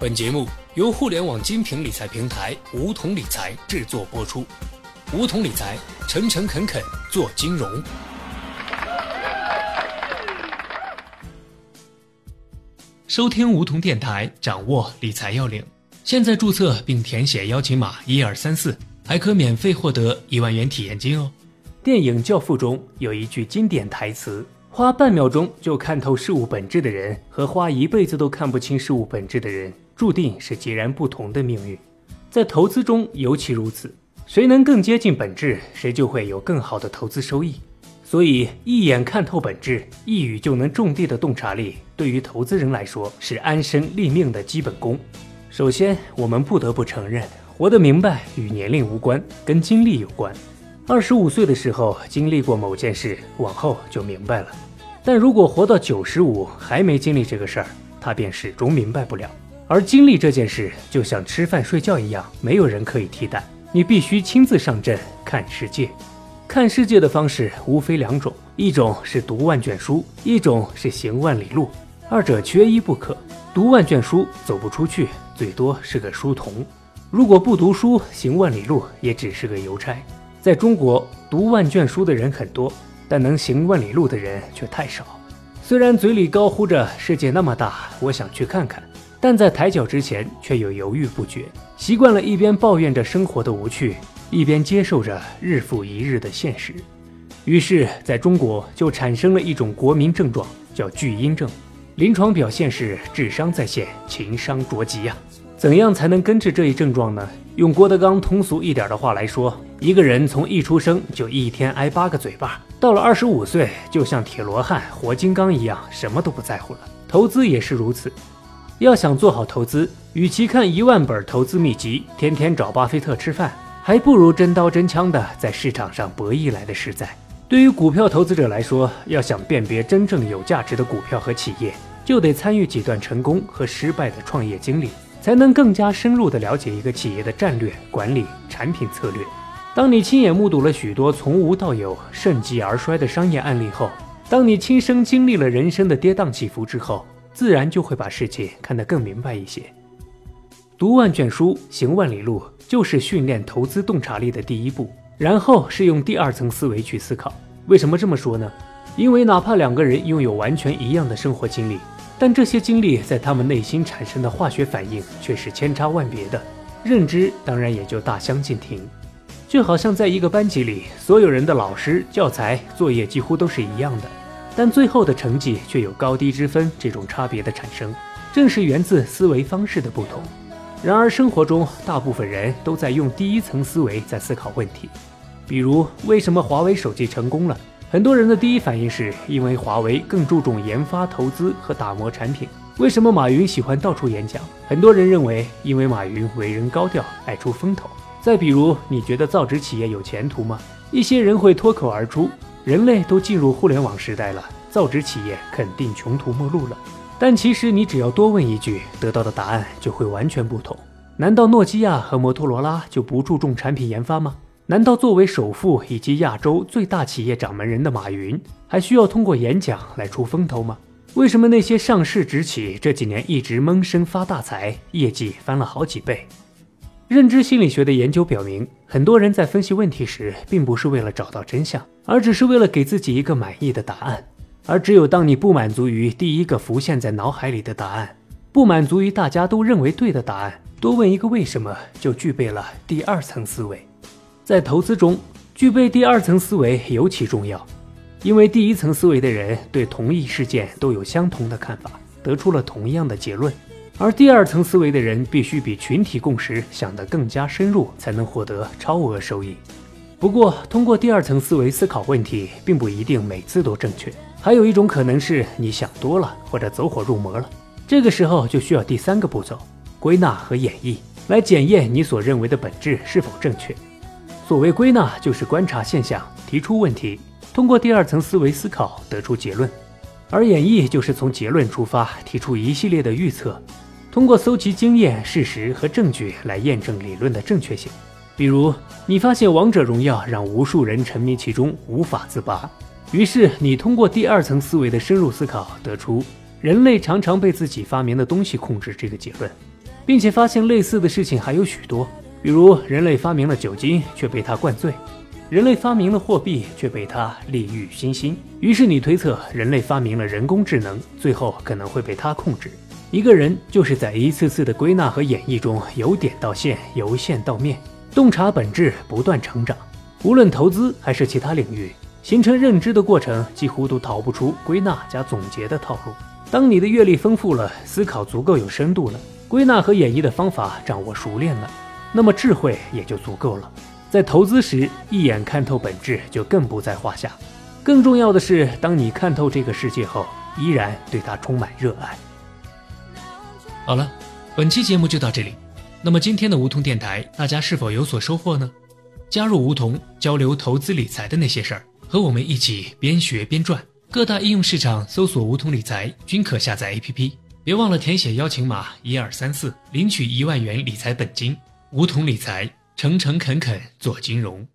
本节目由互联网精品理财平台梧桐理财制作播出。梧桐理财，诚诚恳恳做金融。收听梧桐电台，掌握理财要领。现在注册并填写邀请码一二三四，还可免费获得一万元体验金哦。电影《教父》中有一句经典台词。花半秒钟就看透事物本质的人，和花一辈子都看不清事物本质的人，注定是截然不同的命运。在投资中尤其如此，谁能更接近本质，谁就会有更好的投资收益。所以，一眼看透本质，一语就能种地的洞察力，对于投资人来说是安身立命的基本功。首先，我们不得不承认，活得明白与年龄无关，跟经历有关。二十五岁的时候经历过某件事，往后就明白了。但如果活到九十五还没经历这个事儿，他便始终明白不了。而经历这件事，就像吃饭睡觉一样，没有人可以替代。你必须亲自上阵看世界。看世界的方式无非两种：一种是读万卷书，一种是行万里路。二者缺一不可。读万卷书走不出去，最多是个书童；如果不读书，行万里路也只是个邮差。在中国，读万卷书的人很多，但能行万里路的人却太少。虽然嘴里高呼着“世界那么大，我想去看看”，但在抬脚之前却又犹豫不决。习惯了一边抱怨着生活的无趣，一边接受着日复一日的现实，于是，在中国就产生了一种国民症状，叫巨婴症。临床表现是智商在线，情商着急呀。怎样才能根治这一症状呢？用郭德纲通俗一点的话来说，一个人从一出生就一天挨八个嘴巴，到了二十五岁，就像铁罗汉、活金刚一样，什么都不在乎了。投资也是如此，要想做好投资，与其看一万本投资秘籍，天天找巴菲特吃饭，还不如真刀真枪的在市场上博弈来的实在。对于股票投资者来说，要想辨别真正有价值的股票和企业，就得参与几段成功和失败的创业经历。才能更加深入的了解一个企业的战略、管理、产品策略。当你亲眼目睹了许多从无到有、盛极而衰的商业案例后，当你亲身经历了人生的跌宕起伏之后，自然就会把世界看得更明白一些。读万卷书，行万里路，就是训练投资洞察力的第一步。然后是用第二层思维去思考。为什么这么说呢？因为哪怕两个人拥有完全一样的生活经历，但这些经历在他们内心产生的化学反应却是千差万别的，认知当然也就大相径庭。就好像在一个班级里，所有人的老师、教材、作业几乎都是一样的，但最后的成绩却有高低之分。这种差别的产生，正是源自思维方式的不同。然而生活中，大部分人都在用第一层思维在思考问题，比如为什么华为手机成功了？很多人的第一反应是因为华为更注重研发、投资和打磨产品。为什么马云喜欢到处演讲？很多人认为，因为马云为人高调，爱出风头。再比如，你觉得造纸企业有前途吗？一些人会脱口而出：“人类都进入互联网时代了，造纸企业肯定穷途末路了。”但其实，你只要多问一句，得到的答案就会完全不同。难道诺基亚和摩托罗拉就不注重产品研发吗？难道作为首富以及亚洲最大企业掌门人的马云，还需要通过演讲来出风头吗？为什么那些上市直企这几年一直闷声发大财，业绩翻了好几倍？认知心理学的研究表明，很多人在分析问题时，并不是为了找到真相，而只是为了给自己一个满意的答案。而只有当你不满足于第一个浮现在脑海里的答案，不满足于大家都认为对的答案，多问一个为什么，就具备了第二层思维。在投资中，具备第二层思维尤其重要，因为第一层思维的人对同一事件都有相同的看法，得出了同样的结论；而第二层思维的人必须比群体共识想得更加深入，才能获得超额收益。不过，通过第二层思维思考问题，并不一定每次都正确，还有一种可能是你想多了或者走火入魔了。这个时候就需要第三个步骤：归纳和演绎，来检验你所认为的本质是否正确。所谓归纳，就是观察现象，提出问题，通过第二层思维思考得出结论；而演绎就是从结论出发，提出一系列的预测，通过搜集经验、事实和证据来验证理论的正确性。比如，你发现王者荣耀让无数人沉迷其中，无法自拔，于是你通过第二层思维的深入思考，得出人类常常被自己发明的东西控制这个结论。并且发现类似的事情还有许多，比如人类发明了酒精却被他灌醉，人类发明了货币却被他利欲熏心。于是你推测，人类发明了人工智能，最后可能会被他控制。一个人就是在一次次的归纳和演绎中，由点到线，由线到面，洞察本质，不断成长。无论投资还是其他领域，形成认知的过程几乎都逃不出归纳加总结的套路。当你的阅历丰富了，思考足够有深度了，归纳和演绎的方法掌握熟练了，那么智慧也就足够了。在投资时，一眼看透本质就更不在话下。更重要的是，当你看透这个世界后，依然对它充满热爱。好了，本期节目就到这里。那么今天的梧桐电台，大家是否有所收获呢？加入梧桐，交流投资理财的那些事儿，和我们一起边学边赚。各大应用市场搜索“梧桐理财”均可下载 APP。别忘了填写邀请码一二三四，领取一万元理财本金。梧桐理财，诚诚恳恳做金融。